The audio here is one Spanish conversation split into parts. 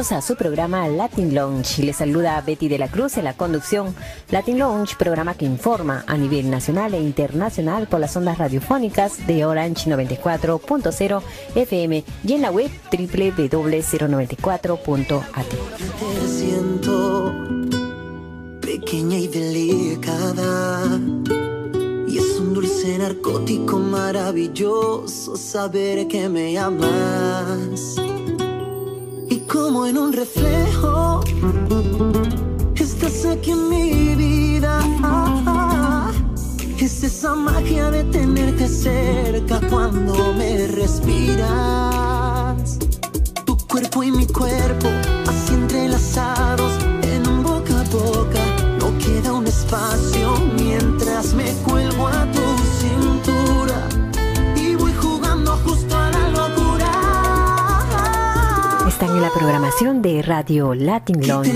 A su programa Latin Lounge. Les saluda Betty de la Cruz en la conducción. Latin Lounge, programa que informa a nivel nacional e internacional por las ondas radiofónicas de Orange 94.0 FM y en la web www.094.at. Te siento pequeña y delicada. Y es un dulce narcótico maravilloso saber que me amas como en un reflejo. Estás aquí en mi vida. Es esa magia de tenerte cerca cuando me respiras. Tu cuerpo y mi cuerpo, así entrelazados programación de Radio Latin Lounge.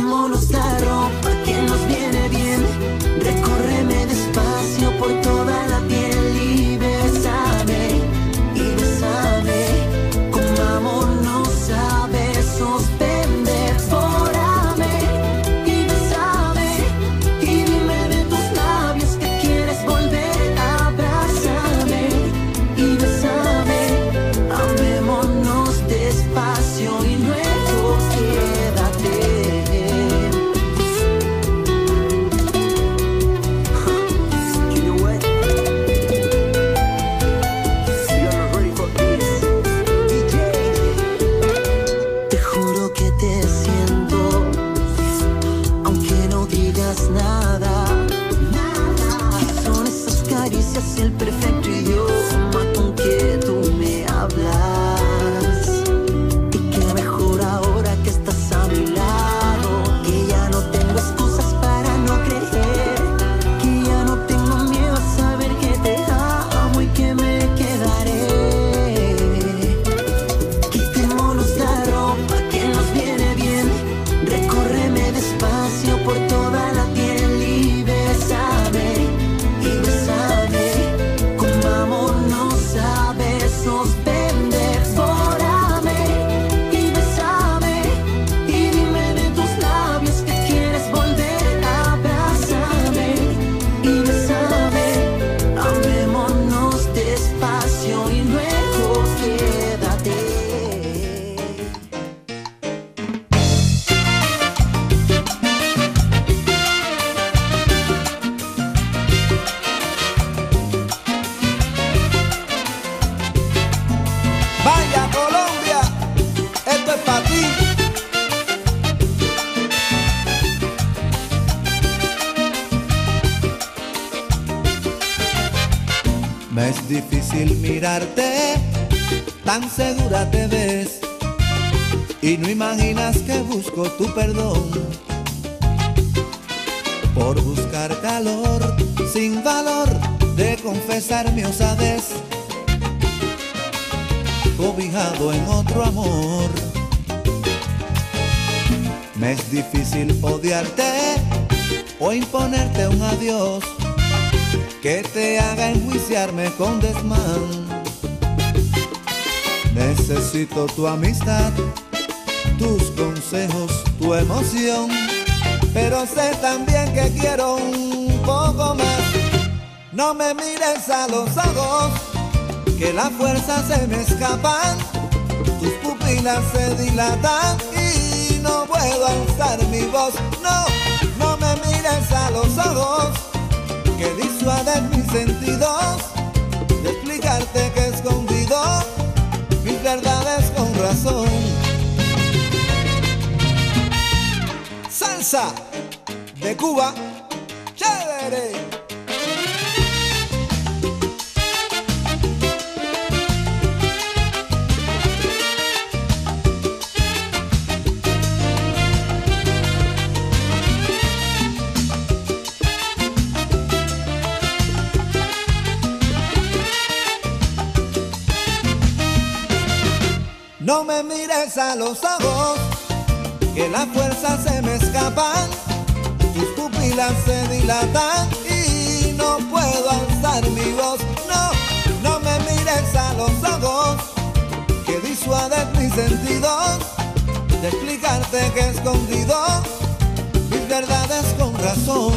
Imponerte un adiós que te haga enjuiciarme con desmán. Necesito tu amistad, tus consejos, tu emoción, pero sé también que quiero un poco más. No me mires a los ojos que las fuerzas se me escapan, tus pupilas se dilatan y no puedo alzar mi voz. No, mires a los ojos, que disuades mis sentidos, de explicarte que escondido mis verdades con razón. Salsa de Cuba. No me mires a los ojos, que la fuerza se me escapan, tus pupilas se dilatan y no puedo alzar mi voz. No, no me mires a los ojos, que disuades mis sentidos, de explicarte que escondido mis verdades con razón.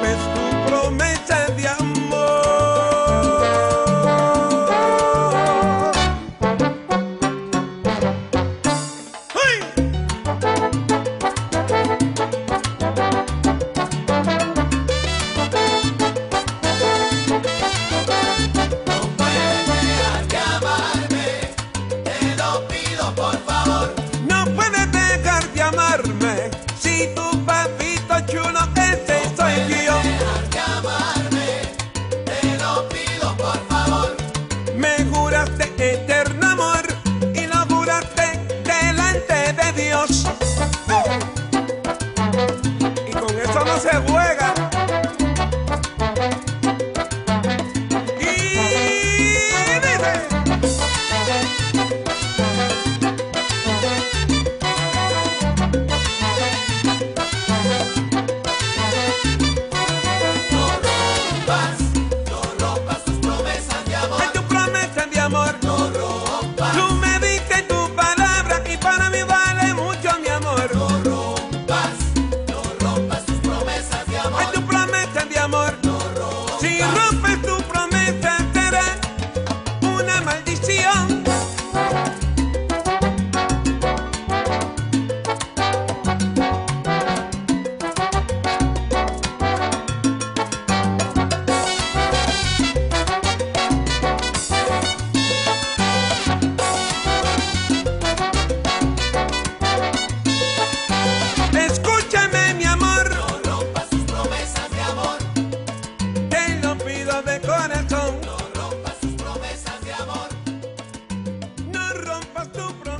breath.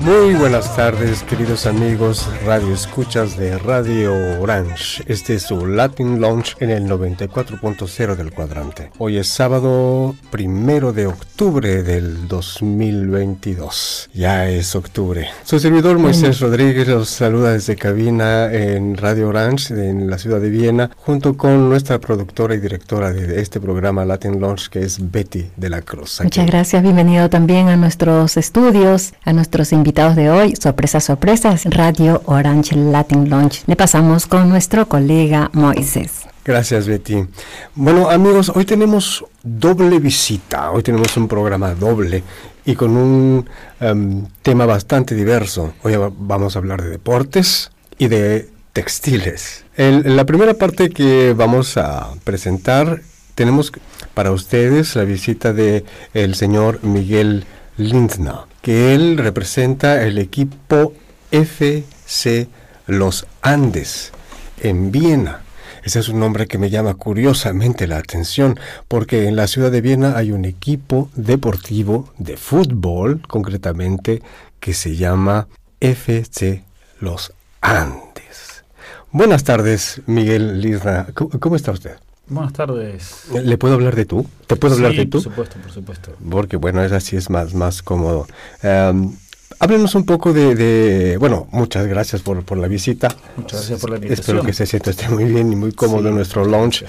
Buenas tardes, queridos amigos radio escuchas de Radio Orange. Este es su Latin Launch en el 94.0 del cuadrante. Hoy es sábado primero de octubre del 2022. Ya es octubre. Su servidor Moisés Rodríguez los saluda desde cabina en Radio Orange en la ciudad de Viena, junto con nuestra productora y directora de este programa Latin Launch, que es Betty de la Cruz. Muchas gracias, bienvenido también a nuestros estudios, a nuestros invitados de hoy, sorpresa, sorpresa, Radio Orange Latin Launch. Le pasamos con nuestro colega Moisés. Gracias, Betty. Bueno, amigos, hoy tenemos doble visita. Hoy tenemos un programa doble y con un em, tema bastante diverso. Hoy vamos a hablar de deportes y de textiles. En la primera parte que vamos a presentar tenemos para ustedes la visita de el señor Miguel Lindner que él representa el equipo FC Los Andes en Viena. Ese es un nombre que me llama curiosamente la atención, porque en la ciudad de Viena hay un equipo deportivo de fútbol, concretamente, que se llama FC Los Andes. Buenas tardes, Miguel Lizra. ¿Cómo está usted? Buenas tardes. ¿Le puedo hablar de tú? ¿Te puedo hablar de tú? Por supuesto, por supuesto. Porque bueno, es así, es más, más cómodo. Um, háblenos un poco de, bueno, muchas gracias por, por, la visita. Muchas gracias por la invitación. Espero que se sienta esté muy bien y muy cómodo en nuestro launch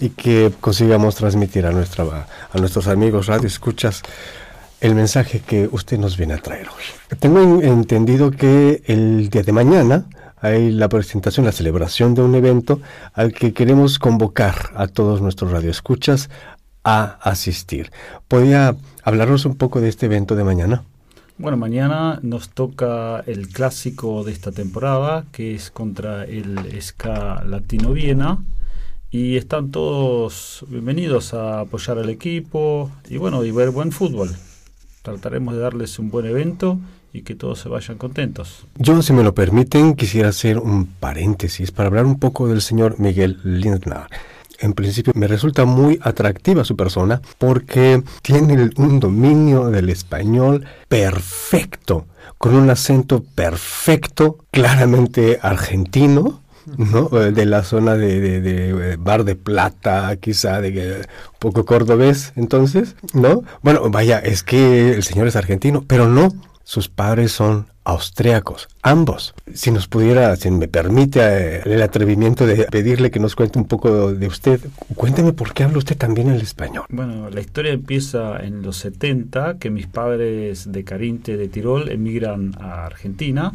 y que consigamos transmitir a nuestra a nuestros amigos radio escuchas el mensaje que usted nos viene a traer hoy. Tengo entendido que el día de mañana hay la presentación, la celebración de un evento al que queremos convocar a todos nuestros radioescuchas a asistir. ¿Podría hablarnos un poco de este evento de mañana? Bueno, mañana nos toca el clásico de esta temporada, que es contra el SK Latino Viena. Y están todos bienvenidos a apoyar al equipo y bueno, y ver buen fútbol. Trataremos de darles un buen evento y que todos se vayan contentos. Yo, si me lo permiten, quisiera hacer un paréntesis para hablar un poco del señor Miguel Lindner. En principio me resulta muy atractiva su persona porque tiene un dominio del español perfecto, con un acento perfecto, claramente argentino, ¿no? De la zona de, Bar de Plata, quizá de un poco cordobés, entonces, ¿no? Bueno, vaya, es que el señor es argentino, pero no, sus padres son austriacos, ambos. Si nos pudiera, si me permite eh, el atrevimiento de pedirle que nos cuente un poco de usted, cuénteme por qué habla usted también el español. Bueno, la historia empieza en los 70, que mis padres de Carinte de Tirol emigran a Argentina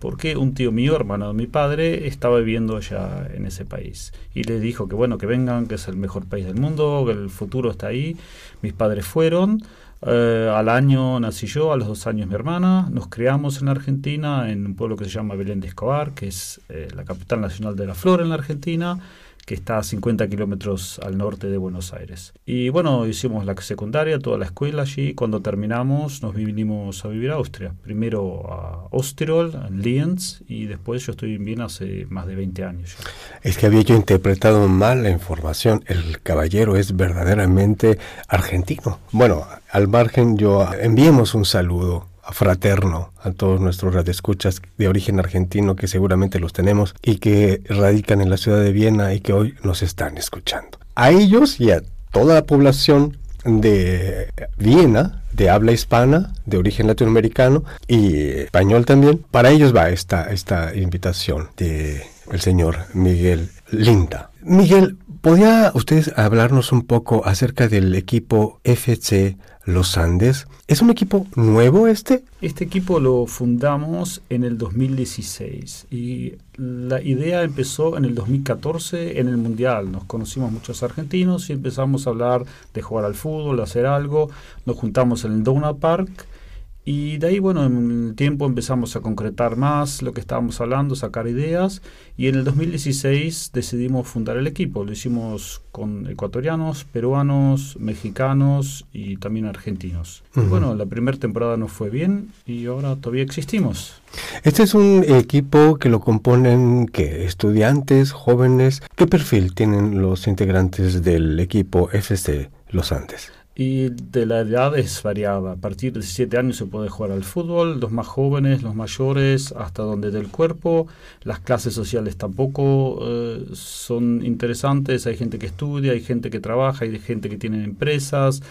porque un tío mío, hermano de mi padre, estaba viviendo allá en ese país. Y le dijo que bueno, que vengan, que es el mejor país del mundo, que el futuro está ahí. Mis padres fueron, eh, al año nací yo, a los dos años mi hermana. Nos criamos en Argentina, en un pueblo que se llama Belén de Escobar, que es eh, la capital nacional de la flor en la Argentina que está a 50 kilómetros al norte de Buenos Aires. Y bueno, hicimos la secundaria, toda la escuela allí. Cuando terminamos, nos vinimos a vivir a Austria. Primero a Osterol, en Lienz, y después yo estoy en Viena hace más de 20 años. Es que había yo interpretado mal la información. El caballero es verdaderamente argentino. Bueno, al margen, yo enviemos un saludo fraterno a todos nuestros radioescuchas de origen argentino que seguramente los tenemos y que radican en la ciudad de Viena y que hoy nos están escuchando. A ellos y a toda la población de Viena, de habla hispana, de origen latinoamericano y español también. Para ellos va esta, esta invitación de el señor Miguel Linda. Miguel, ¿podría usted hablarnos un poco acerca del equipo FC Los Andes? ¿Es un equipo nuevo este? Este equipo lo fundamos en el 2016 y la idea empezó en el 2014 en el Mundial. Nos conocimos muchos argentinos y empezamos a hablar de jugar al fútbol, hacer algo. Nos juntamos en el Dona Park y de ahí, bueno, en el tiempo empezamos a concretar más lo que estábamos hablando, sacar ideas. Y en el 2016 decidimos fundar el equipo. Lo hicimos con ecuatorianos, peruanos, mexicanos y también argentinos. Bueno, la primera temporada nos fue bien y ahora todavía existimos. Este es un equipo que lo componen ¿qué? estudiantes, jóvenes. ¿Qué perfil tienen los integrantes del equipo FC Los Andes? Y de la edad es variada. A partir de 17 años se puede jugar al fútbol, los más jóvenes, los mayores, hasta donde del cuerpo. Las clases sociales tampoco eh, son interesantes. Hay gente que estudia, hay gente que trabaja, hay gente que tiene empresas.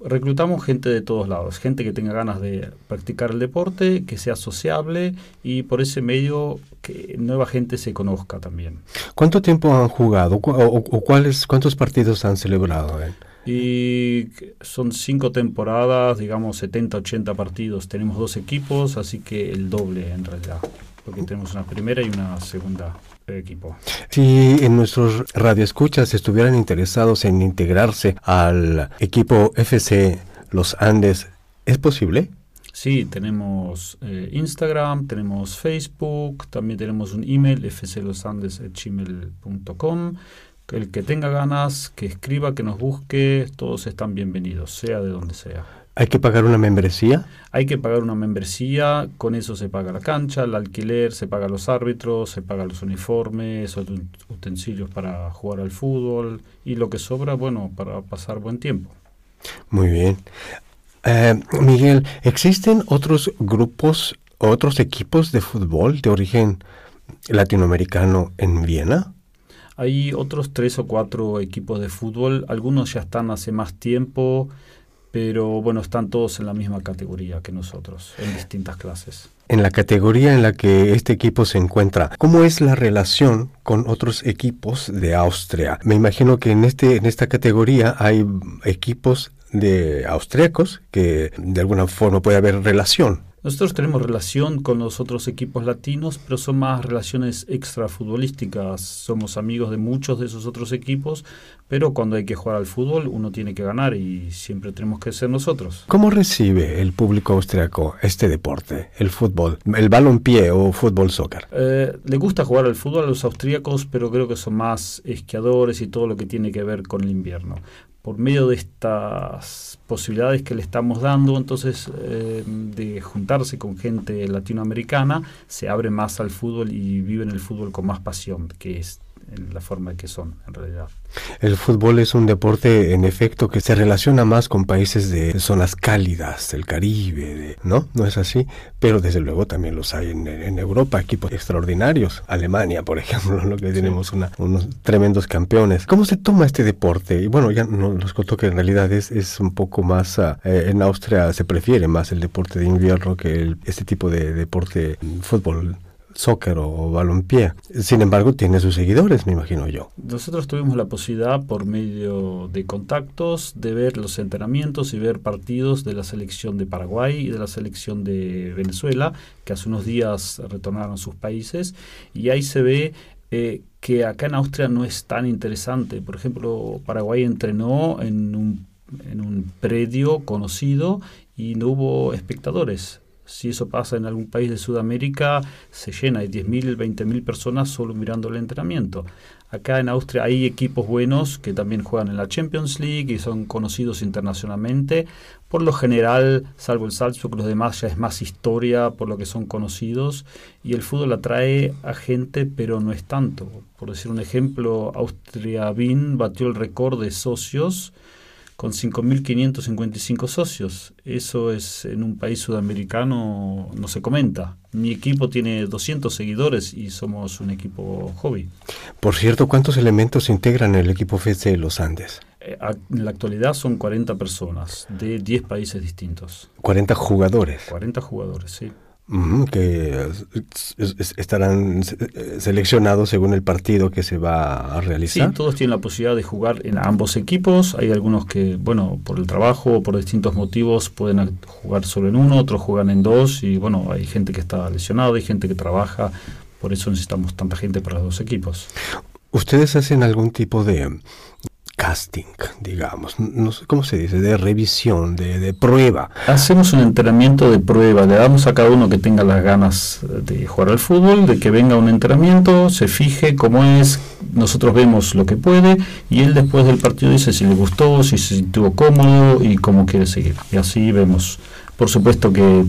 Reclutamos gente de todos lados, gente que tenga ganas de practicar el deporte, que sea sociable y por ese medio que nueva gente se conozca también. ¿Cuánto tiempo han jugado o, cuáles, cuántos partidos han celebrado? Eh? Y son cinco temporadas, digamos 70, 80 partidos. Tenemos dos equipos, así que el doble en realidad, porque tenemos una primera y una segunda equipo. Si en nuestros radioescuchas estuvieran interesados en integrarse al equipo FC Los Andes, ¿es posible? Sí, tenemos eh, Instagram, tenemos Facebook, también tenemos un email fclosandes.gmail.com el que tenga ganas, que escriba, que nos busque, todos están bienvenidos, sea de donde sea. ¿Hay que pagar una membresía? Hay que pagar una membresía, con eso se paga la cancha, el alquiler, se paga los árbitros, se paga los uniformes, utensilios para jugar al fútbol y lo que sobra, bueno, para pasar buen tiempo. Muy bien. Eh, Miguel, ¿existen otros grupos, otros equipos de fútbol de origen latinoamericano en Viena? Hay otros tres o cuatro equipos de fútbol, algunos ya están hace más tiempo, pero bueno, están todos en la misma categoría que nosotros, en distintas clases. En la categoría en la que este equipo se encuentra, ¿cómo es la relación con otros equipos de Austria? Me imagino que en, este, en esta categoría hay equipos de austriacos que de alguna forma puede haber relación. Nosotros tenemos relación con los otros equipos latinos, pero son más relaciones extrafutbolísticas. Somos amigos de muchos de esos otros equipos, pero cuando hay que jugar al fútbol uno tiene que ganar y siempre tenemos que ser nosotros. ¿Cómo recibe el público austriaco este deporte, el fútbol, el balonpié o fútbol soccer? Eh, le gusta jugar al fútbol a los austríacos, pero creo que son más esquiadores y todo lo que tiene que ver con el invierno por medio de estas posibilidades que le estamos dando, entonces eh, de juntarse con gente latinoamericana, se abre más al fútbol y viven el fútbol con más pasión, que es en la forma que son en realidad. El fútbol es un deporte en efecto que se relaciona más con países de zonas cálidas, del Caribe, ¿no? No es así, pero desde luego también los hay en, Europa, equipos extraordinarios, Alemania por ejemplo, lo que tenemos unos tremendos campeones. ¿Cómo se toma este deporte? Y bueno, ya nos contó que en realidad es, es un poco más, eh, en Austria se prefiere más el deporte de invierno que este tipo de deporte, fútbol soccer o balompié. Sin embargo, tiene sus seguidores, me imagino yo. Nosotros tuvimos la posibilidad, por medio de contactos, de ver los entrenamientos y ver partidos de la selección de Paraguay y de la selección de Venezuela, que hace unos días retornaron a sus países, y ahí se ve eh, que acá en Austria no es tan interesante. Por ejemplo, Paraguay entrenó en un, en un predio conocido y no hubo espectadores si eso pasa en algún país de Sudamérica, se llena, hay 10.000, 20.000 personas solo mirando el entrenamiento. Acá en Austria hay equipos buenos que también juegan en la Champions League y son conocidos internacionalmente. Por lo general, salvo el Salzburg, los demás ya es más historia por lo que son conocidos. Y el fútbol atrae a gente, pero no es tanto. Por decir un ejemplo, Austria Wien batió el récord de socios con 5.555 socios. Eso es en un país sudamericano, no se comenta. Mi equipo tiene 200 seguidores y somos un equipo hobby. Por cierto, ¿cuántos elementos integran el equipo FC Los Andes? Eh, en la actualidad son 40 personas de 10 países distintos. 40 jugadores. 40 jugadores, sí que estarán seleccionados según el partido que se va a realizar. Sí, todos tienen la posibilidad de jugar en ambos equipos. Hay algunos que, bueno, por el trabajo o por distintos motivos pueden jugar solo en uno, otros juegan en dos y, bueno, hay gente que está lesionada, hay gente que trabaja. Por eso necesitamos tanta gente para los dos equipos. ¿Ustedes hacen algún tipo de casting, digamos, no sé cómo se dice, de revisión, de, prueba. Hacemos un entrenamiento de prueba, le damos a cada uno que tenga las ganas de jugar al fútbol, de que venga un entrenamiento, se fije cómo es, nosotros vemos lo que puede y él después del partido dice si le gustó, si se sintió cómodo y cómo quiere seguir. Y así vemos. Por supuesto que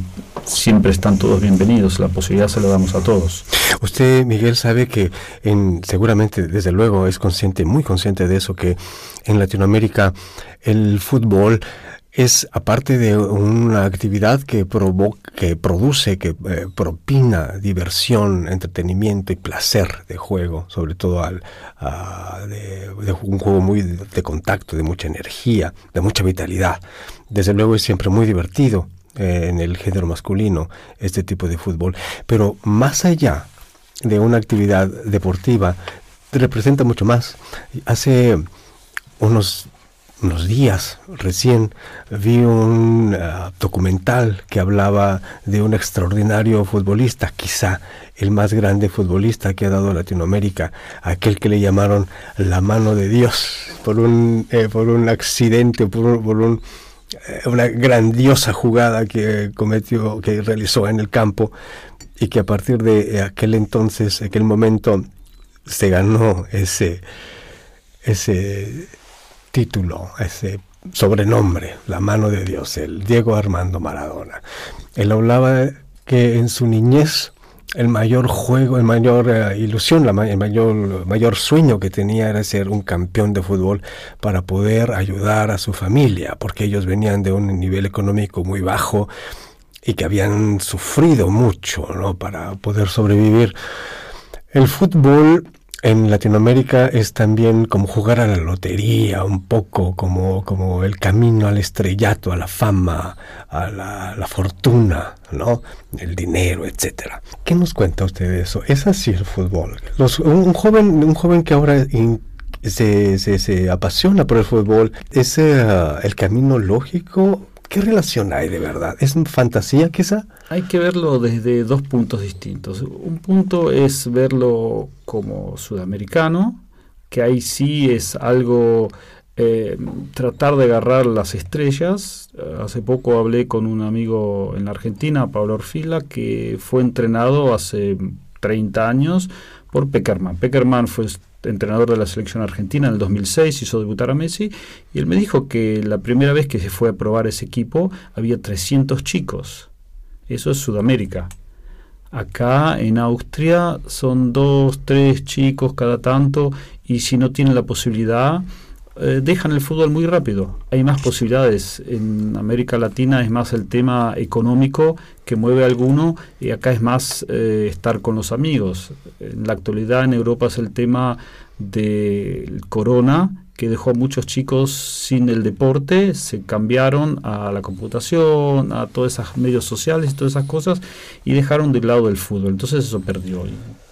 siempre están todos bienvenidos, la posibilidad se la damos a todos. Usted, Miguel, sabe que en, seguramente, desde luego, es consciente, muy consciente de eso, que en Latinoamérica el fútbol es aparte de una actividad que provoca, que produce, que eh, propina diversión, entretenimiento y placer de juego, sobre todo al, de, un juego muy de, contacto, de mucha energía, de mucha vitalidad. Desde luego es siempre muy divertido eh, en el género masculino este tipo de fútbol, pero más allá de una actividad deportiva representa mucho más. Hace unos, unos días recién vi un uh, documental que hablaba de un extraordinario futbolista, quizá el más grande futbolista que ha dado Latinoamérica, aquel que le llamaron la mano de Dios por un, eh, por un accidente, por, por un, una grandiosa jugada que cometió, que realizó en el campo, y que a partir de aquel entonces, aquel momento, se ganó ese, ese título, ese sobrenombre, la mano de Dios, el Diego Armando Maradona. Él hablaba que en su niñez el mayor juego, el mayor eh, ilusión, la, el mayor, mayor sueño que tenía era ser un campeón de fútbol para poder ayudar a su familia, porque ellos venían de un nivel económico muy bajo y que habían sufrido mucho ¿no? para poder sobrevivir. El fútbol en Latinoamérica es también como jugar a la lotería, un poco como, como el camino al estrellato, a la fama, a la, fortuna, ¿no? El dinero, etcétera. ¿Qué nos cuenta usted de eso? ¿Es así el fútbol? un, joven, un joven que ahora se, se, apasiona por el fútbol, ¿es eh, el camino lógico ¿Qué relación hay de verdad? ¿Es fantasía quizá? Hay que verlo desde dos puntos distintos. Un punto es verlo como sudamericano, que ahí sí es algo eh, tratar de agarrar las estrellas. Hace poco hablé con un amigo en la Argentina, Pablo Orfila, que fue entrenado hace 30 años por Peckerman. Peckerman fue entrenador de la selección argentina en el 2006, hizo debutar a Messi, y él me dijo que la primera vez que se fue a probar ese equipo había 300 chicos. Eso es Sudamérica. Acá en Austria son dos, tres chicos cada tanto, y si no tienen la posibilidad, eh, dejan el fútbol muy rápido. Hay más posibilidades. En América Latina es más el tema económico que mueve a alguno y acá es más eh, estar con los amigos. En la actualidad en Europa es el tema del corona que dejó a muchos chicos sin el deporte, se cambiaron a la computación, a todos esos medios sociales y todas esas cosas y dejaron de lado el fútbol. Entonces eso perdió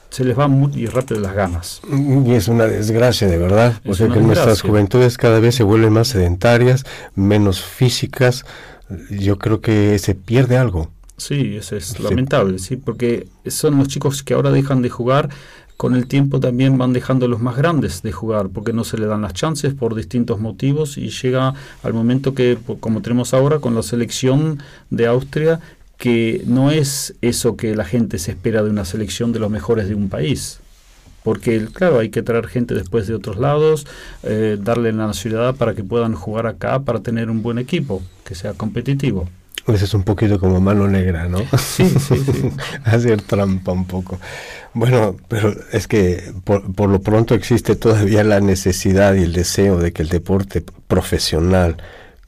se les va muy rápido las ganas. Y es una desgracia, de verdad, porque que nuestras juventudes cada vez se vuelven más sedentarias, menos físicas. Yo creo que se pierde algo. Sí, eso es lamentable, sí, porque son los chicos que ahora dejan de jugar, con el tiempo también van dejando los más grandes de jugar, porque no se le dan las chances por distintos motivos y llega al momento que, como tenemos ahora con la selección de Austria, que no es eso que la gente se espera de una selección de los mejores de un país. Porque, claro, hay que traer gente después de otros lados, eh, darle la nacionalidad para que puedan jugar acá, para tener un buen equipo, que sea competitivo. Pues es un poquito como mano negra, ¿no? Sí, sí, sí. Hacer trampa un poco. Bueno, pero es que por, por, lo pronto existe todavía la necesidad y el deseo de que el deporte profesional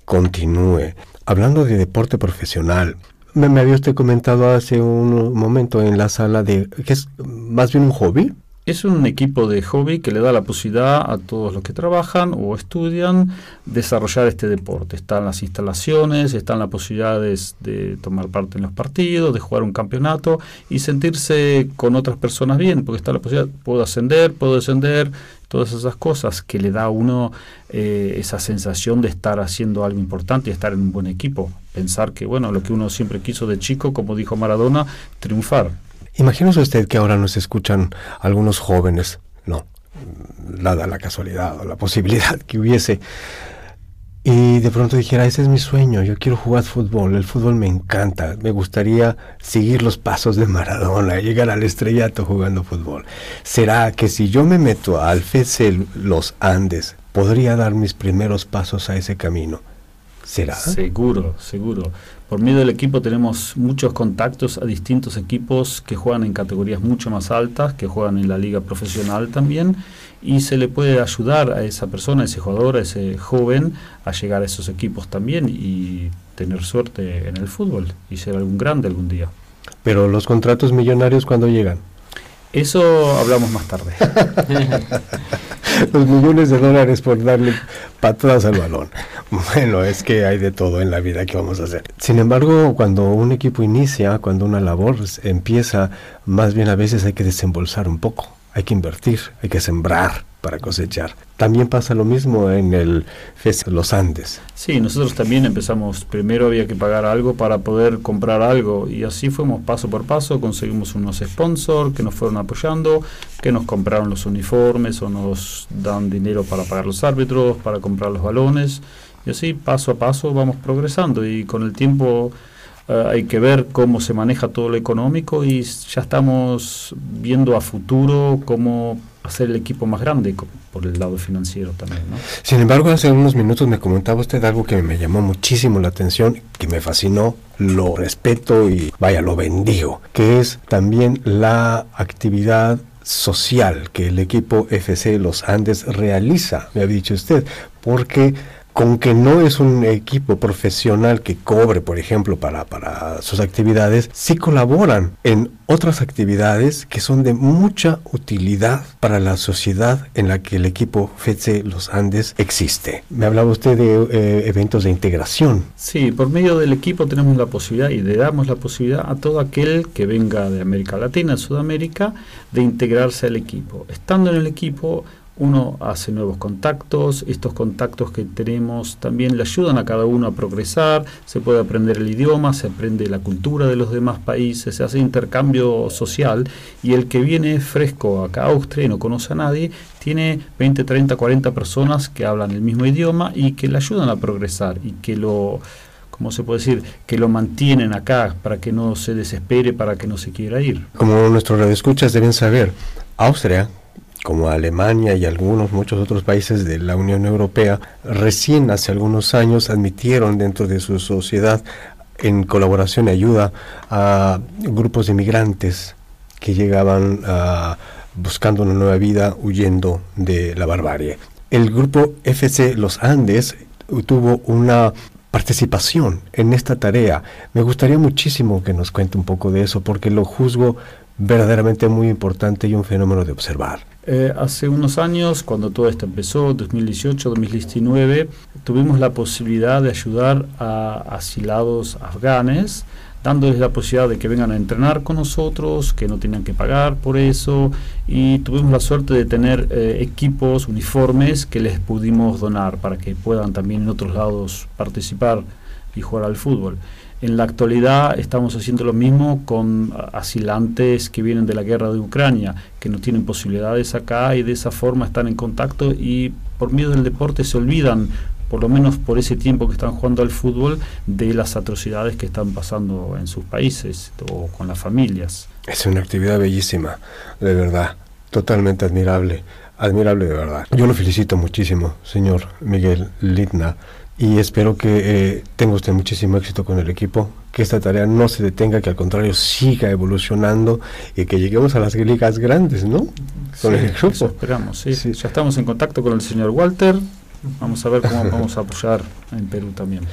continúe. Hablando de deporte profesional, me, había usted comentado hace un momento en la sala de que es más bien un hobby. Es un equipo de hobby que le da la posibilidad a todos los que trabajan o estudian desarrollar este deporte. Están las instalaciones, están las posibilidades de tomar parte en los partidos, de jugar un campeonato y sentirse con otras personas bien, porque está la posibilidad, puedo ascender, puedo descender, todas esas cosas que le da a uno eh, esa sensación de estar haciendo algo importante y estar en un buen equipo. Pensar que, bueno, lo que uno siempre quiso de chico, como dijo Maradona, triunfar. Imagínese usted que ahora nos escuchan algunos jóvenes, no, dada la casualidad o la posibilidad que hubiese, y de pronto dijera, ese es mi sueño, yo quiero jugar fútbol, el fútbol me encanta, me gustaría seguir los pasos de Maradona, llegar al estrellato jugando fútbol. ¿Será que si yo me meto al FC Los Andes, podría dar mis primeros pasos a ese camino? ¿Será? Seguro, seguro. Por medio del equipo tenemos muchos contactos a distintos equipos que juegan en categorías mucho más altas, que juegan en la liga profesional también, y se le puede ayudar a esa persona, a ese jugador, a ese joven, a llegar a esos equipos también y tener suerte en el fútbol y ser algún grande algún día. Pero los contratos millonarios, ¿cuándo llegan? Eso hablamos más tarde. Los millones de dólares por darle patadas al balón. Bueno, es que hay de todo en la vida que vamos a hacer. Sin embargo, cuando un equipo inicia, cuando una labor empieza, más bien a veces hay que desembolsar un poco, hay que invertir, hay que sembrar para cosechar. También pasa lo mismo en el FES Los Andes. Sí, nosotros también empezamos, primero había que pagar algo para poder comprar algo y así fuimos paso por paso, conseguimos unos sponsors que nos fueron apoyando, que nos compraron los uniformes o nos dan dinero para pagar los árbitros, para comprar los balones y así paso a paso vamos progresando y con el tiempo Uh, hay que ver cómo se maneja todo lo económico y ya estamos viendo a futuro cómo hacer el equipo más grande por el lado financiero también. ¿no? Sin embargo, hace unos minutos me comentaba usted algo que me llamó muchísimo la atención, que me fascinó, lo respeto y vaya, lo bendigo, que es también la actividad social que el equipo FC Los Andes realiza, me ha dicho usted, porque con que no es un equipo profesional que cobre, por ejemplo, para, para sus actividades, sí colaboran en otras actividades que son de mucha utilidad para la sociedad en la que el equipo FETSE Los Andes existe. Me hablaba usted de eh, eventos de integración. Sí, por medio del equipo tenemos la posibilidad y le damos la posibilidad a todo aquel que venga de América Latina, Sudamérica, de integrarse al equipo. Estando en el equipo, uno hace nuevos contactos, estos contactos que tenemos también le ayudan a cada uno a progresar, se puede aprender el idioma, se aprende la cultura de los demás países, se hace intercambio social y el que viene fresco acá a Austria y no conoce a nadie, tiene 20, 30, 40 personas que hablan el mismo idioma y que le ayudan a progresar y que lo ¿cómo se puede decir? Que lo mantienen acá para que no se desespere, para que no se quiera ir. Como nuestros radioescuchas deben saber, Austria, como Alemania y algunos muchos otros países de la Unión Europea, recién hace algunos años admitieron dentro de su sociedad en colaboración y ayuda a grupos de migrantes que llegaban uh, buscando una nueva vida huyendo de la barbarie. El grupo FC Los Andes tuvo una participación en esta tarea. Me gustaría muchísimo que nos cuente un poco de eso porque lo juzgo verdaderamente muy importante y un fenómeno de observar. Eh, hace unos años, cuando todo esto empezó, 2018, 2019, tuvimos la posibilidad de ayudar a asilados afganes, dándoles la posibilidad de que vengan a entrenar con nosotros, que no tenían que pagar por eso, y tuvimos la suerte de tener eh, equipos, uniformes que les pudimos donar para que puedan también en otros lados participar y jugar al fútbol. En la actualidad estamos haciendo lo mismo con asilantes que vienen de la guerra de Ucrania, que no tienen posibilidades acá y de esa forma están en contacto y por medio del deporte se olvidan, por lo menos por ese tiempo que están jugando al fútbol, de las atrocidades que están pasando en sus países o con las familias. Es una actividad bellísima, de verdad, totalmente admirable, admirable de verdad. Yo lo felicito muchísimo, señor Miguel Litna y espero que eh, tenga usted muchísimo éxito con el equipo, que esta tarea no se detenga, que al contrario siga evolucionando y que lleguemos a las ligas grandes, ¿no? Con el grupo. Eso esperamos, sí. Ya estamos en contacto con el señor Walter. Vamos a ver cómo vamos a apoyar en Perú también.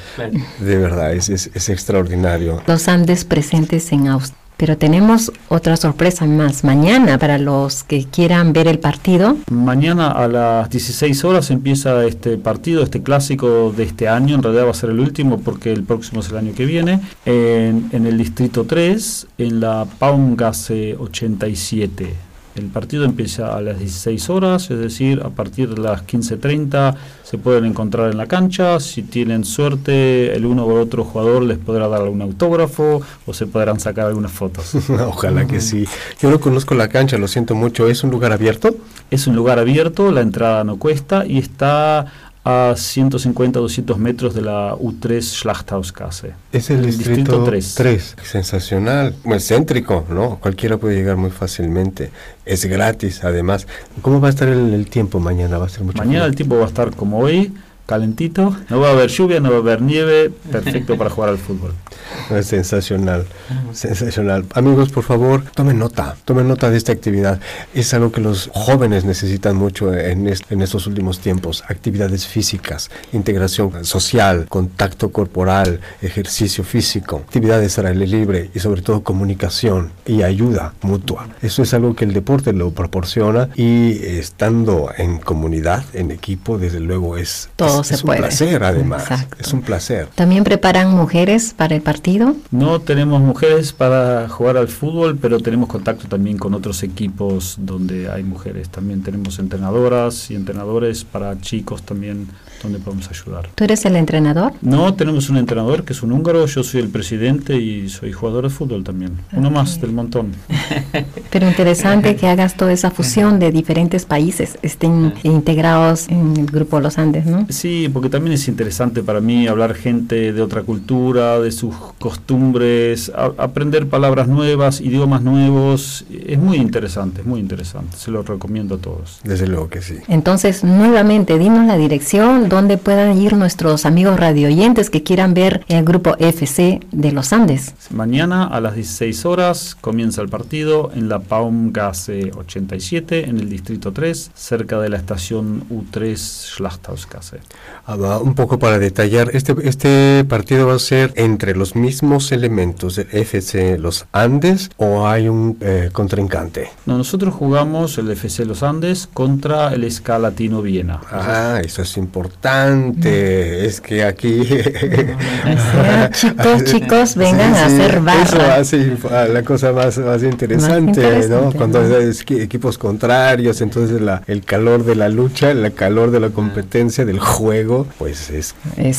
De verdad, es, es, es extraordinario. Los Andes presentes en Australia. Pero tenemos otra sorpresa más. Mañana, para los que quieran ver el partido. Mañana a las 16 horas empieza este partido, este clásico de este año. En realidad va a ser el último porque el próximo es el año que viene. En, en el distrito 3, en la Paungase 87. El partido empieza a las 16 horas, es decir, a partir de las 15.30 se pueden encontrar en la cancha. Si tienen suerte, el uno u otro jugador les podrá dar algún autógrafo o se podrán sacar algunas fotos. Ojalá que sí. Yo no conozco la cancha, lo siento mucho. ¿Es un lugar abierto? Es un lugar abierto, la entrada no cuesta y está a 150 200 metros de la U3 Schlachthauskasse. Es el, distrito, 3. Sensacional, muy céntrico, ¿no? Cualquiera puede llegar muy fácilmente. Es gratis, además. ¿Cómo va a estar el, tiempo mañana? ¿Va a ser mucho Mañana el tiempo va a estar como hoy, calentito. No va a haber lluvia, no va a haber nieve. Perfecto para jugar al fútbol. Es sensacional, sensacional. Amigos, por favor, tomen nota, tomen nota de esta actividad. Es algo que los jóvenes necesitan mucho en, en estos últimos tiempos. Actividades físicas, integración social, contacto corporal, ejercicio físico, actividades al aire libre y sobre todo comunicación y ayuda mutua. Eso es algo que el deporte lo proporciona y estando en comunidad, en equipo, desde luego es, Todo es, se es un placer además. Es un placer. También preparan mujeres para el partido. No tenemos mujeres para jugar al fútbol, pero tenemos contacto también con otros equipos donde hay mujeres. También tenemos entrenadoras y entrenadores para chicos también donde podemos ayudar. ¿Tú eres el entrenador? No, tenemos un entrenador que es un húngaro, yo soy el presidente y soy jugador de fútbol también. Uno más del montón. Pero interesante que hagas toda esa fusión de diferentes países, estén integrados en el grupo Los Andes, ¿no? Sí, porque también es interesante para mí hablar gente de otra cultura, de sus costumbres, a- aprender palabras nuevas, idiomas nuevos. Es muy interesante, es muy interesante. Se lo recomiendo a todos. Desde luego que sí. Entonces, nuevamente, dinos la dirección donde puedan ir nuestros amigos radioyentes que quieran ver el grupo FC de Los Andes. Mañana a las 16 horas comienza el partido en la Paumgasse 87, en el distrito 3, cerca de la estación U3 Schlachthauskasse. Ah, va, un poco para detallar, este, este partido va a ser entre los mismos elementos del FC Los Andes o hay un eh, contrincante. No, nosotros jugamos el FC Los Andes contra el SK Latino Viena. Ah, eso es importante. Es que aquí. chicos, chicos, vengan a hacer barra. Eso hace la cosa más, más interesante, ¿no? interesante, Cuando es que- equipos contrarios, entonces la, el calor de la lucha, el calor de la competencia, del juego, pues es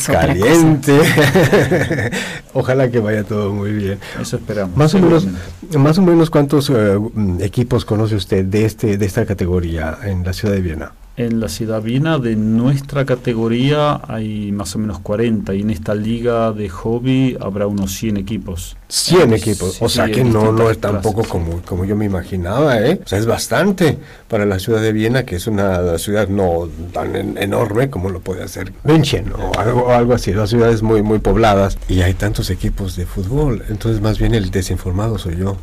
caliente. Ojalá que vaya todo muy bien. Eso esperamos. Más o menos, más o menos cuántos eh, equipos conoce usted de este de esta categoría en la ciudad de Viena. En la ciudad Viena de nuestra categoría hay más o menos 40 y en esta liga de hobby habrá unos 100 equipos. 100 Sí, equipos, sí, o sea sí, que no, no es tampoco clases. como, como yo me imaginaba, ¿eh? O sea, es bastante para la ciudad de Viena, que es una ciudad no tan en- enorme como lo puede hacer München o algo, o algo así, las ciudades muy, muy pobladas y hay tantos equipos de fútbol, entonces más bien el desinformado soy yo.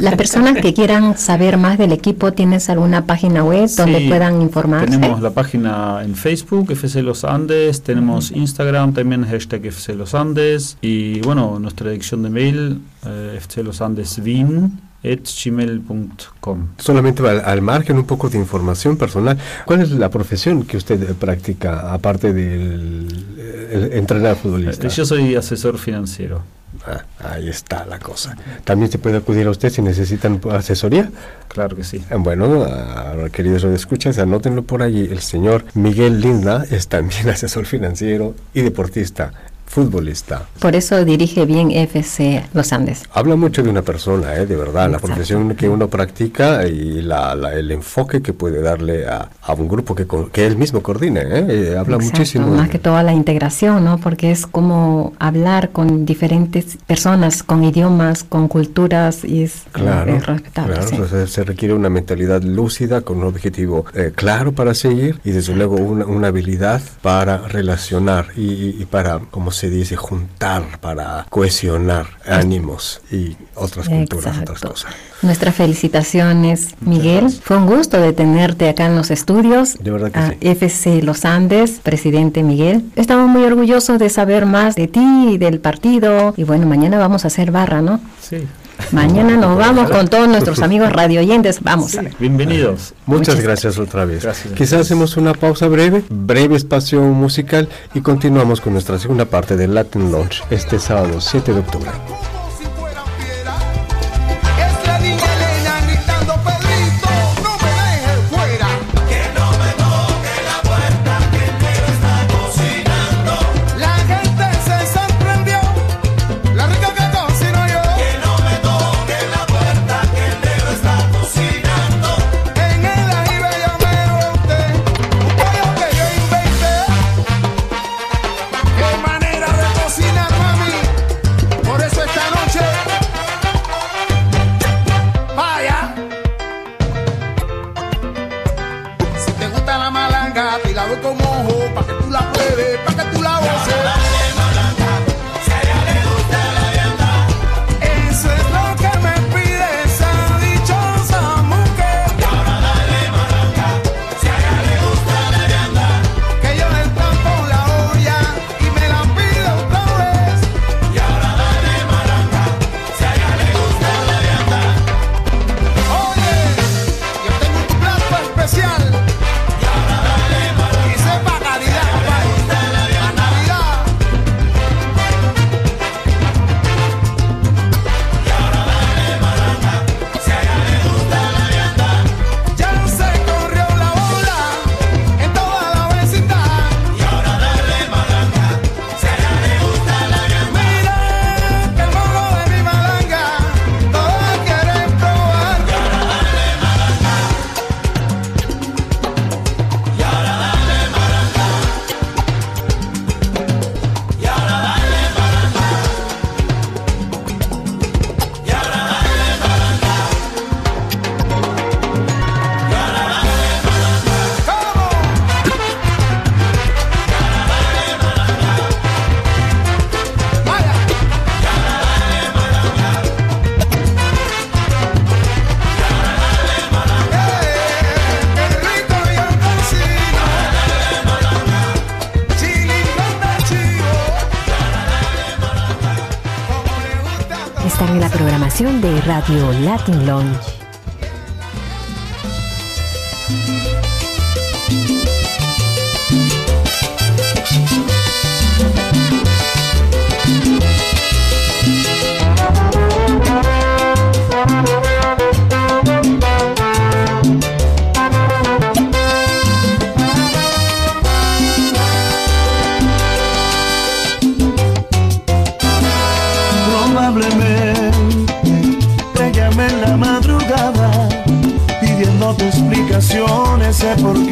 Las personas que quieran saber más del equipo, ¿tienes alguna página web donde Sí, puedan informarse? Tenemos la página en Facebook, FC Los Andes, tenemos Instagram también, hashtag FC Los Andes, y bueno, nuestra dirección de mail, eh, fclosandesvin.gmail.com. Solamente al, al margen un poco de información personal, ¿cuál es la profesión que usted practica aparte del el entrenar futbolista? Eh, Yo soy asesor financiero. Ah, ahí está la cosa. También se puede acudir a usted si necesitan asesoría. Claro que sí. Eh, Bueno, ah, queridos escuchas, anótenlo por allí. El señor Miguel Linda es también asesor financiero y deportista futbolista. Por eso dirige bien FC Los Andes. Habla mucho de una persona, ¿eh? de verdad, la Exacto. profesión que uno practica y la, la- el enfoque que puede darle a, a un grupo que, que él mismo coordine. ¿eh? Eh, habla Exacto, muchísimo. Más que todo la integración, ¿no? Porque es como hablar con diferentes personas, con idiomas, con culturas y es, Claro, es respetable. claro, sí. entonces se requiere una mentalidad lúcida con un objetivo eh, claro para seguir y desde luego una, una habilidad para relacionar y, y- y para, como se dice, juntar, para cohesionar ánimos y otras culturas, otras Exacto. cosas. Nuestras felicitaciones, Miguel. Fue un gusto de tenerte acá en los estudios. De verdad que a sí. FC Los Andes, presidente Miguel. Estamos muy orgullosos de saber más de ti y del partido. Y bueno, mañana vamos a hacer barra, ¿no? Sí. Mañana nos vamos con todos nuestros amigos radio oyentes. Vamos. Bienvenidos. Muchas Muchas gracias otra vez. Gracias. Quizás hacemos una pausa breve, breve espacio musical y continuamos con nuestra segunda parte del Latin Launch este sábado 7 de octubre. Radio Latin Lounge. Explicaciones de por qué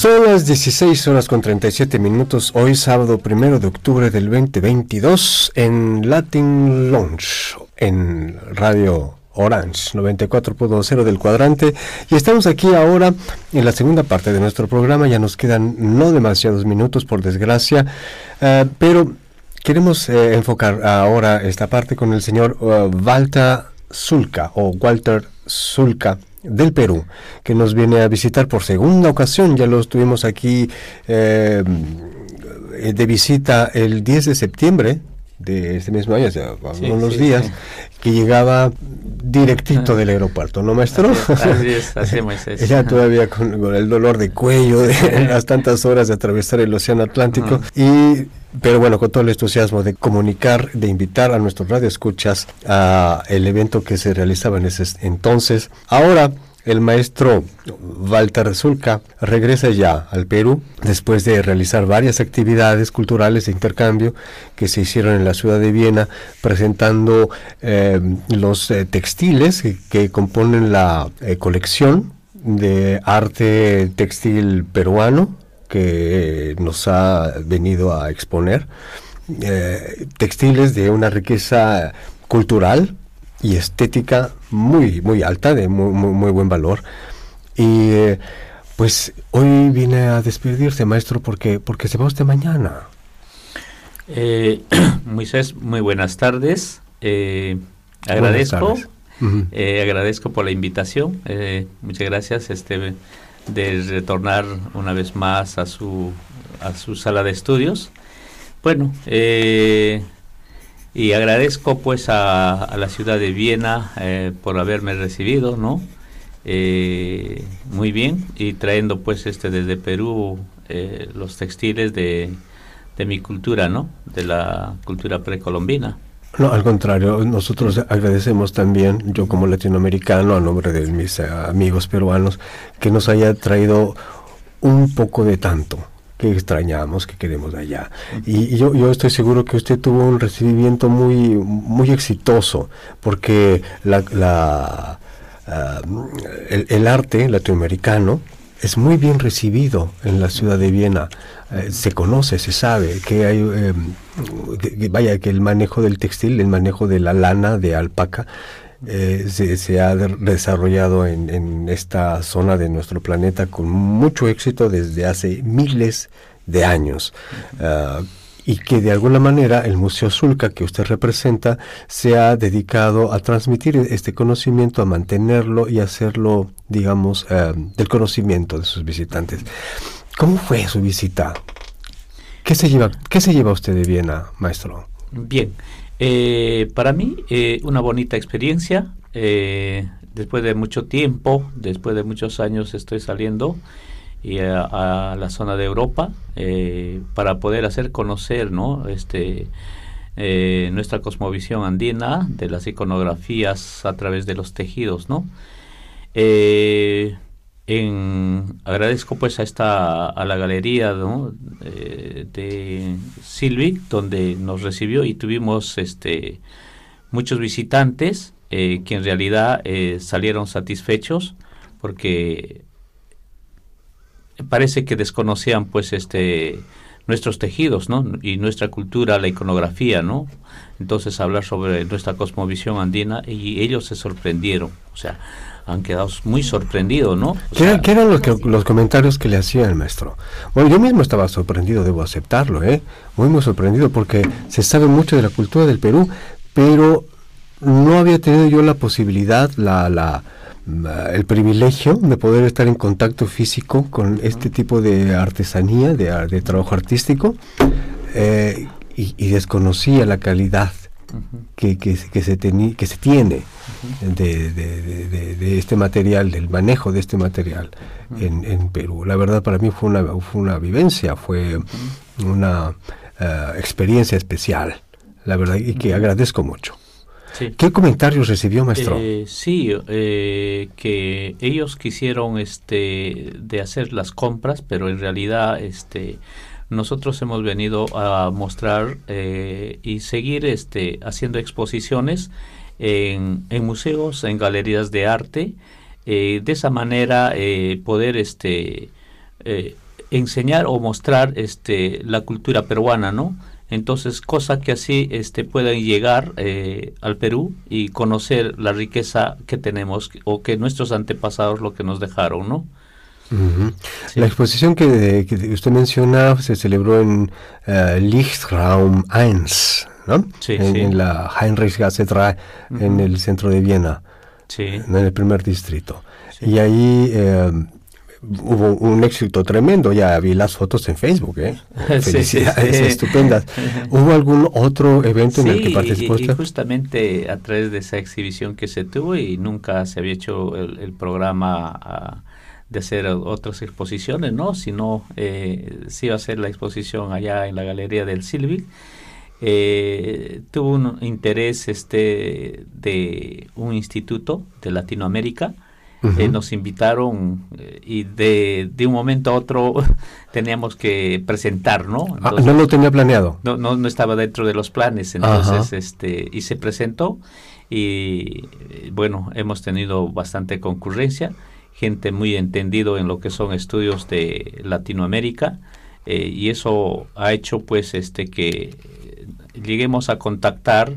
Son las 16 horas con 37 minutos, hoy sábado primero de octubre del 2022 en Latin Launch, en Radio Orange 94.0 del cuadrante. Y estamos aquí ahora en la segunda parte de nuestro programa ya nos quedan no demasiados minutos por desgracia eh, pero queremos eh, enfocar ahora esta parte con el señor uh, Walter Zulka o Walter Zulka del Perú, que nos viene a visitar por segunda ocasión. Ya lo estuvimos aquí eh, de visita el 10 de septiembre de este mismo año, sea, Sí, unos sí, días, sí. que llegaba directito del aeropuerto, ¿no, maestro? Así es, así es, así Moisés. Ella todavía con, con el dolor de cuello de las tantas horas de atravesar el Océano Atlántico y pero bueno, con todo el entusiasmo de comunicar, de invitar a nuestros radioescuchas a el evento que se realizaba en ese entonces. Ahora el maestro Walter Zulka regresa ya al Perú después de realizar varias actividades culturales de intercambio que se hicieron en la ciudad de Viena, presentando eh, los eh, textiles que, componen la eh, colección de arte textil peruano que nos ha venido a exponer. Textiles de una riqueza cultural y estética muy, muy alta, de muy, muy, muy buen valor. Y eh, pues hoy vine a despedirse, maestro, porque, porque se va usted mañana. Eh, Moisés, muy buenas tardes. Eh, Buenas agradezco, tardes. Agradezco por la invitación. muchas gracias este, de retornar una vez más a su, a su sala de estudios. Bueno, eh, y agradezco pues a, a la ciudad de Viena eh, por haberme recibido, ¿no? Eh, muy bien, y trayendo pues este desde Perú eh, los textiles de, de mi cultura, ¿no? De la cultura precolombina. No, al contrario, nosotros agradecemos también, yo como latinoamericano, a nombre de mis eh, amigos peruanos, que nos haya traído un poco de tanto que extrañamos, que queremos de allá. Y, yo, yo estoy seguro que usted tuvo un recibimiento muy, muy exitoso, porque la, ah, el, arte latinoamericano es muy bien recibido en la ciudad de Viena. Eh, se conoce, se sabe que hay, que vaya, que el manejo del textil, el manejo de la lana de alpaca, eh, se, se ha de- desarrollado en, en esta zona de nuestro planeta con mucho éxito desde hace miles de años. Ah, y que de alguna manera el Museo Zulca que usted representa se ha dedicado a transmitir este conocimiento, a mantenerlo y hacerlo, digamos, eh, del conocimiento de sus visitantes. ¿Cómo fue su visita? ¿Qué se lleva, qué se lleva usted de Viena, maestro? Bien, eh, para mí eh, una bonita experiencia. eh, después de mucho tiempo, después de muchos años estoy saliendo y a, la zona de Europa eh, para poder hacer conocer, ¿no? Este nuestra cosmovisión andina de las iconografías a través de los tejidos, ¿no? Agradezco pues a esta a la galería. Eh, de Silvic donde nos recibió y tuvimos este muchos visitantes eh, que en realidad eh, salieron satisfechos porque parece que desconocían pues este nuestros tejidos ¿no? y nuestra cultura la iconografía no entonces hablar sobre nuestra cosmovisión andina y ellos se sorprendieron o sea han quedado muy sorprendidos no O ¿Qué, era- sea, qué eran los, que- los comentarios que le hacía el maestro? Bueno, yo mismo estaba sorprendido, debo aceptarlo, ¿eh? Muy, muy sorprendido porque se sabe mucho de la cultura del Perú, pero no había tenido yo la posibilidad, la, la, el privilegio de poder estar en contacto físico con este tipo de artesanía, de, de trabajo artístico, eh, y, y desconocía la calidad que, que, se- que se teni- que se tiene de este material, del manejo de este material en, en Perú. La verdad para mí fue una, fue una vivencia, fue una eh, experiencia especial, la verdad, y que agradezco mucho. Sí. ¿Qué comentarios recibió, maestro? Eh, sí, eh, que ellos quisieron este de hacer las compras, pero en realidad este nosotros hemos venido a mostrar eh, y seguir este haciendo exposiciones en, en museos, en galerías de arte, de esa manera poder este enseñar o mostrar este la cultura peruana, ¿no? Entonces, cosa que así este, puedan llegar eh, al Perú y conocer la riqueza que tenemos o que nuestros antepasados lo que nos dejaron, ¿no? La exposición que, que usted menciona se celebró en eh, Lichtraum 1, ¿no? Sí, en, sí. en la Heinrichsgasse 3, en el centro de Viena, en el primer distrito. Y ahí eh, hubo un éxito tremendo, ya vi las fotos en Facebook, ¿eh? Sí, sí, Felicidades, sí. estupendas. ¿Hubo algún otro evento en el que Sí, participó y, y usted? justamente a través de esa exhibición que se tuvo y nunca se había hecho el, el programa de hacer otras exposiciones, ¿no? Sino eh, se iba a hacer la exposición allá en la Galería del Silvic. Eh, tuvo un interés este de un instituto de Latinoamérica. Eh, nos invitaron eh, y de, de un momento a otro teníamos que presentar, ¿no? Ah, no lo tenía planeado. no, no, no estaba dentro de los planes, entonces, Ajá. este, y se presentó y eh, bueno, hemos tenido bastante concurrencia, gente muy entendido en lo que son estudios de Latinoamérica eh, y eso ha hecho pues este que lleguemos a contactar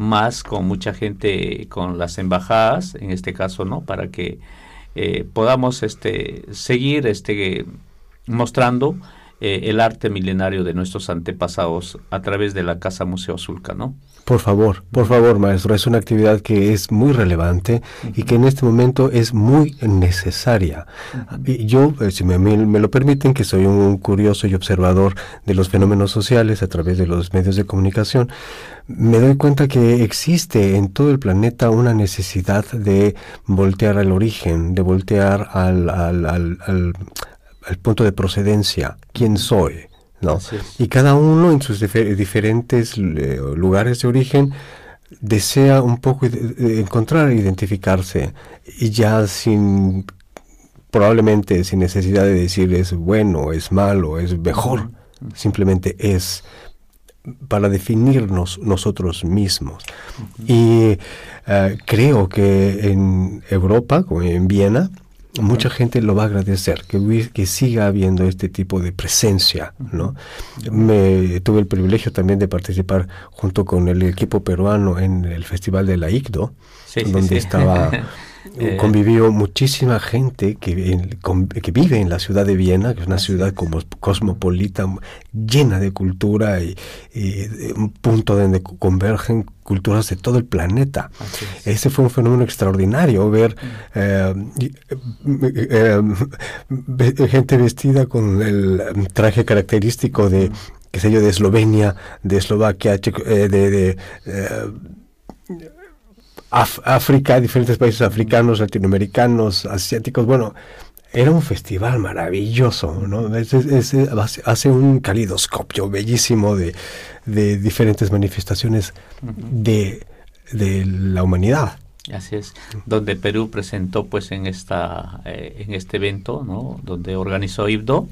más con mucha gente con las embajadas en este caso no para que eh, podamos este seguir este mostrando eh, el arte milenario de nuestros antepasados a través de la Casa Museo Zulca, ¿no? Por favor, por favor, maestro, es una actividad que es muy relevante y que en este momento es muy necesaria. Y yo, eh, si me, lo permiten, que soy un curioso y observador de los fenómenos sociales a través de los medios de comunicación, me doy cuenta que existe en todo el planeta una necesidad de voltear al origen, de voltear al, al- al- al punto de procedencia, quién soy. ¿No? Y cada uno en sus difer- diferentes eh, lugares de origen desea un poco encontrar, identificarse y ya sin, probablemente sin necesidad de decir es bueno, es malo, es mejor, simplemente es para definirnos nosotros mismos. Y eh, creo que en Europa, como en Viena, mucha gente lo va a agradecer, que, que siga habiendo este tipo de presencia, ¿no? Me tuve el privilegio también de participar junto con el equipo peruano en el Festival de la ICDO, Sí, sí, donde sí. estaba Eh, convivió muchísima gente que, en- que vive en la ciudad de Viena, que es una ciudad como cosmopolita, llena de cultura y, y, eh, un punto donde co- convergen culturas de todo el planeta. Ese fue un fenómeno extraordinario, ver eh, y, eh, eh, gente vestida con el eh, traje característico de, qué sé yo, de Eslovenia, de Eslovaquia, eh, de... de, eh, África, diferentes países africanos, latinoamericanos, asiáticos. Bueno, era un festival maravilloso, ¿no? Es- es- es- hace- un calidoscopio bellísimo de, de diferentes manifestaciones de, de la humanidad. Así es, donde Perú presentó pues en esta eh, en este evento, ¿no? Donde organizó IBDO,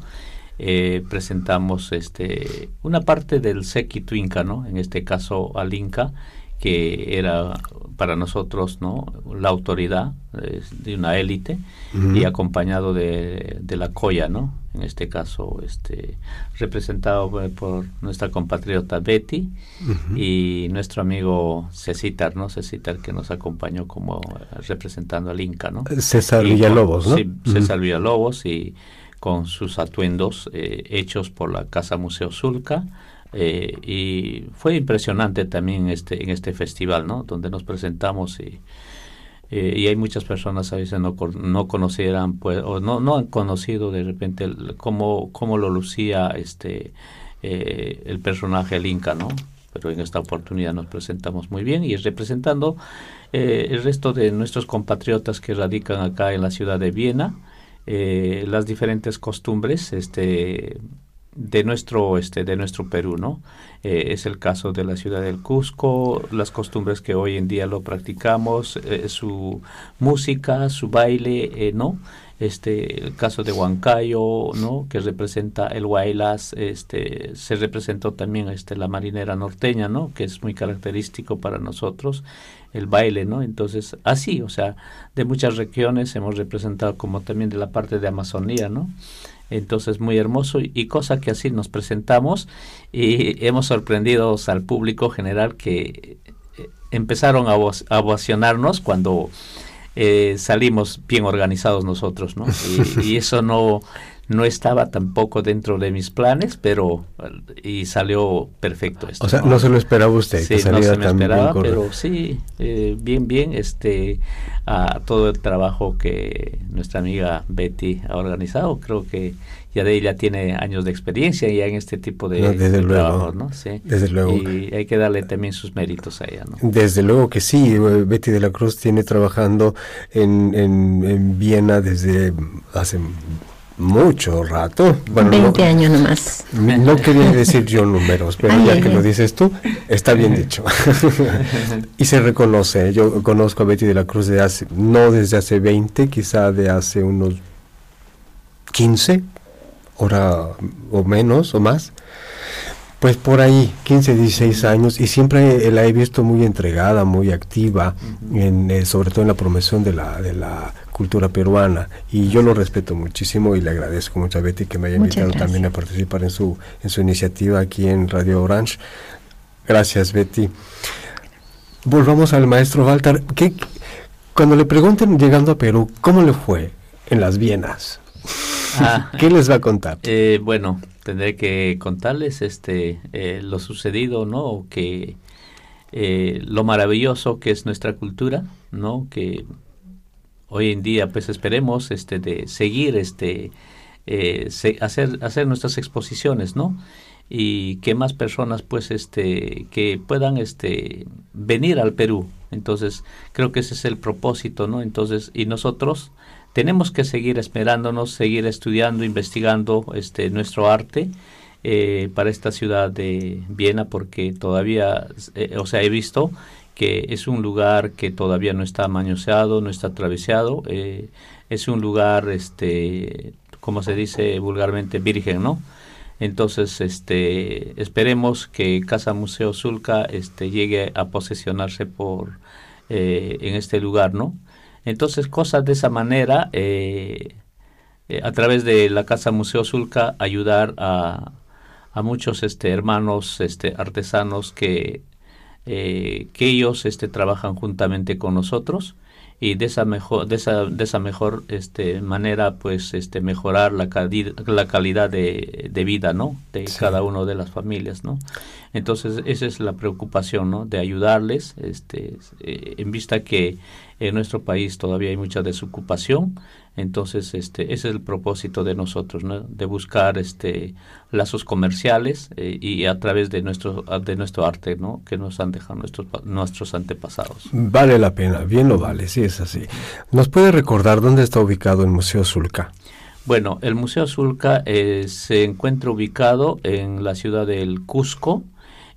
eh, presentamos este una parte del séquito inca, ¿no? En este caso al Inca, que era para nosotros, ¿no? La autoridad eh, de una élite y acompañado de, de la Coya, ¿no? En este caso, este representado eh, por nuestra compatriota Betty y nuestro amigo Cecitar, ¿no? Cecitar que nos acompañó como eh, representando al Inca, ¿no? César Y con- Villalobos, ¿no? Sí, César Villalobos y con sus atuendos eh, hechos por la Casa Museo Zulca. Eh, y fue impresionante también este en este festival, ¿no? Donde nos presentamos y, eh, y hay muchas personas a veces no, no conocieran pues o no, no han conocido de repente el- cómo, cómo lo lucía este eh, el personaje el Inca, ¿no? Pero en esta oportunidad nos presentamos muy bien y representando eh, el resto de nuestros compatriotas que radican acá en la ciudad de Viena, las diferentes costumbres este de nuestro este de nuestro Perú no Eh, es el caso de la ciudad del Cusco las costumbres que hoy en día lo practicamos eh, su música su baile eh, no este el caso de Huancayo no que representa el Huaylas este se representó también este la marinera norteña no que es muy característico para nosotros el baile no entonces así o sea de muchas regiones hemos representado como también de la parte de Amazonía no Entonces, muy hermoso y, y cosa que así nos presentamos y hemos sorprendido al público general que eh, empezaron a, a ovacionarnos cuando eh, salimos bien organizados nosotros, ¿no? Y, y eso no, no estaba tampoco dentro de mis planes, pero y salió perfecto esto. O sea, no se lo esperaba usted, Sí, que no saliera se me tan esperaba, pero sí, eh, bien, bien, este, a todo el trabajo que nuestra amiga Betty ha organizado, creo que ya de ella tiene años de experiencia ya en este tipo de, No, desde de luego, trabajos, ¿no? Sí. desde luego. Y hay que darle también sus méritos a ella, ¿no? Desde luego que sí, eh, Betty de la Cruz tiene trabajando en, en, en Viena desde hace mucho rato. Bueno, 20 no, años nomás. no quería decir yo números, pero Ay, ya ay, que ay. lo dices tú, está bien dicho. y se reconoce, yo conozco a Betty de la Cruz de hace, no desde hace 20, quizá de hace unos 15, hora o menos o más. Pues por ahí, 15, 16 años, y siempre la he visto muy entregada, muy activa, en, eh, sobre todo en la promoción de la, de la cultura peruana. Y yo lo respeto muchísimo y le agradezco mucho a Betty que me haya Muchas invitado también a participar en su, en su iniciativa aquí en Radio Orange. Gracias, Betty. Volvamos al maestro Walter. ¿Qué, cuando le pregunten llegando a Perú, ¿cómo le fue en las Vienas? Ah, ¿Qué les va a contar? Eh, bueno, tendré que contarles este eh, lo sucedido, ¿no? Que eh, lo maravilloso que es nuestra cultura, ¿no? Que hoy en día, pues esperemos, este, de seguir, este, eh, se- hacer hacer nuestras exposiciones, ¿no? Y que más personas, pues, este, que puedan, este, venir al Perú. Entonces, creo que ese es el propósito, ¿no? Entonces, y nosotros tenemos que seguir esperándonos, seguir estudiando, investigando este nuestro arte eh, para esta ciudad de Viena, porque todavía, eh, o sea, he visto que es un lugar que todavía no está mañoseado, no está atravesado, eh, es un lugar, este, como se dice vulgarmente, virgen, ¿no? Entonces, este, esperemos que Casa Museo Zulca este, llegue a posesionarse por en este lugar, ¿no? Entonces, cosas de esa manera, eh, eh, a través de la Casa Museo Zulca, ayudar a, muchos este, hermanos este, artesanos que, eh, ellos este, trabajan juntamente con nosotros y de esa mejor de esa de esa mejor este manera pues este mejorar la cali- la calidad de, de vida no de Sí. cada uno de las familias no entonces esa es la preocupación no de ayudarles este eh, en vista que en nuestro país todavía hay mucha desocupación entonces este ese es el propósito de nosotros ¿no? de buscar este lazos comerciales eh, y a través de nuestro de nuestro arte no que nos han dejado nuestros nuestros antepasados Vale la pena, bien lo vale, sí es así. ¿Nos puede recordar dónde está ubicado el Museo Zulca? Bueno, el Museo Zulca eh, se encuentra ubicado en la ciudad del Cusco,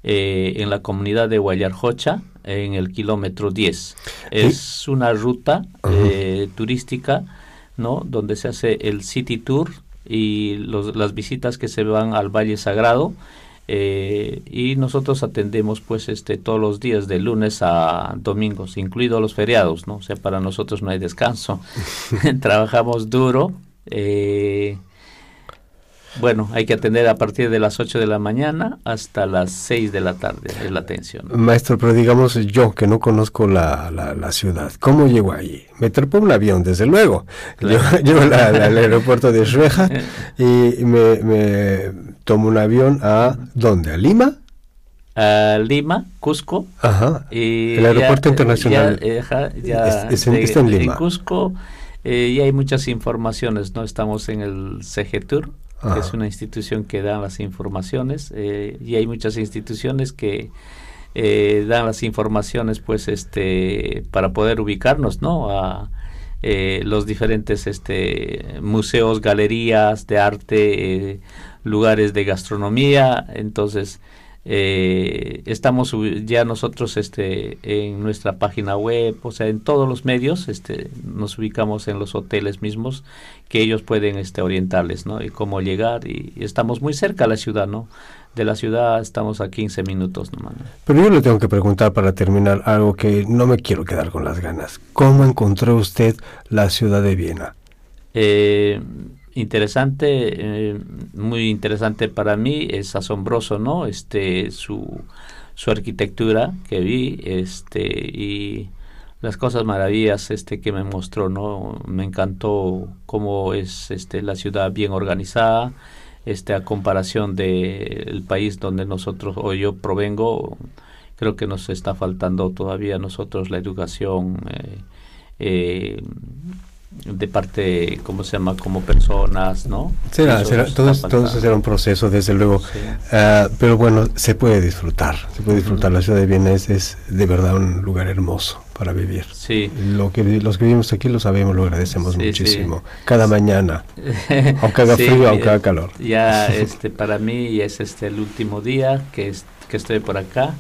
eh, en la comunidad de Guayarjocha, en el kilómetro 10. Es una ruta eh, turística, ¿no? Donde se hace el City Tour y los- las visitas que se van al Valle Sagrado. eh, y nosotros atendemos pues este todos los días de lunes a domingos, incluidos los feriados, ¿no? O sea, para nosotros no hay descanso. Trabajamos duro. eh, bueno, hay que atender a partir de las 8 de la mañana hasta las 6 de la tarde, es la atención. Maestro, pero digamos yo que no conozco la, la, la ciudad, ¿cómo llego allí? Me trepo un avión, desde luego. Claro. Llego, al aeropuerto de Schwechat y me, me tomo un avión a ¿dónde? ¿A Lima? A Lima, Cusco. Ajá. y El aeropuerto ya- internacional ya, eh, ajá, ya es- es en- de- está en Lima. Cusco eh, ya hay muchas informaciones, ¿no? Estamos en el CG Tour, Es una institución que da las informaciones, eh, y hay muchas instituciones que eh, dan las informaciones, pues, este, para poder ubicarnos, ¿no? A eh, los diferentes este, museos, galerías de arte, eh, lugares de gastronomía, entonces eh, estamos ya nosotros este en nuestra página web o sea en todos los medios este nos ubicamos en los hoteles mismos que ellos pueden este orientarles no y cómo llegar y, y estamos muy cerca a la ciudad no de la ciudad estamos a 15 minutos nomás ¿no? Pero yo le tengo que preguntar para terminar algo que no me quiero quedar con las ganas. ¿Cómo encontró usted la ciudad de Viena? Eh, interesante, eh, muy interesante para mí, es asombroso, ¿no? Este, su, su arquitectura que vi, este, y las cosas maravillas este que me mostró no me encantó cómo es este la ciudad bien organizada este a comparación de el país donde nosotros o yo provengo creo que nos está faltando todavía nosotros la educación eh, eh, de parte, ¿cómo se llama? Como personas, ¿no? Será, Eso será, todo, todo faltando. será un proceso, desde luego. Sí. Ah, pero bueno, se puede disfrutar, se puede disfrutar. La ciudad de Viena es, es de verdad un lugar hermoso para vivir. Sí. Lo que los que vivimos aquí lo sabemos, lo agradecemos Sí, muchísimo. Cada mañana, aunque haga frío, aunque haga calor. Ya este para mí es este el último día que es- que estoy por acá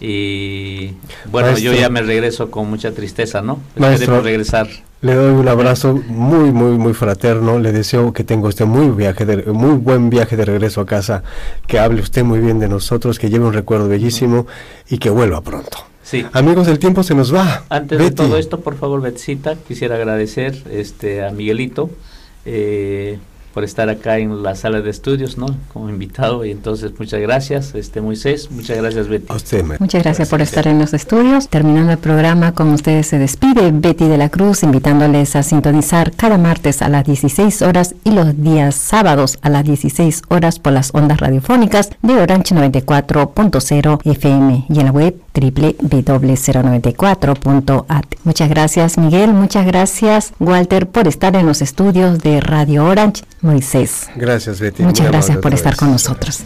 y bueno, yo ya me regreso con mucha tristeza, ¿no? Maestro. Esperemos regresar. Le doy un abrazo muy, muy, muy fraterno. Le deseo que tenga usted muy, viaje de, muy buen viaje de regreso a casa, que hable usted muy bien de nosotros, que lleve un recuerdo bellísimo y que vuelva pronto. Sí. Amigos, el tiempo se nos va. Antes de todo esto, por favor, Betsita, quisiera agradecer este a Miguelito eh, por estar acá en la sala de estudios, ¿no? Como invitado y entonces muchas gracias, este Moisés, muchas gracias Betty. A usted, maestro. Muchas gracias por estar en los estudios. Terminando el programa, con ustedes se despide Betty de la Cruz, invitándoles a sintonizar cada martes a las 16 horas y los días sábados a las 16 horas por las ondas radiofónicas de Orange 94.0 FM y en la web www.094.at. Muchas gracias Miguel, muchas gracias Walter por estar en los estudios de Radio Orange. Moisés, Gracias, Betty. muchas Muy gracias por estar vez. con nosotros.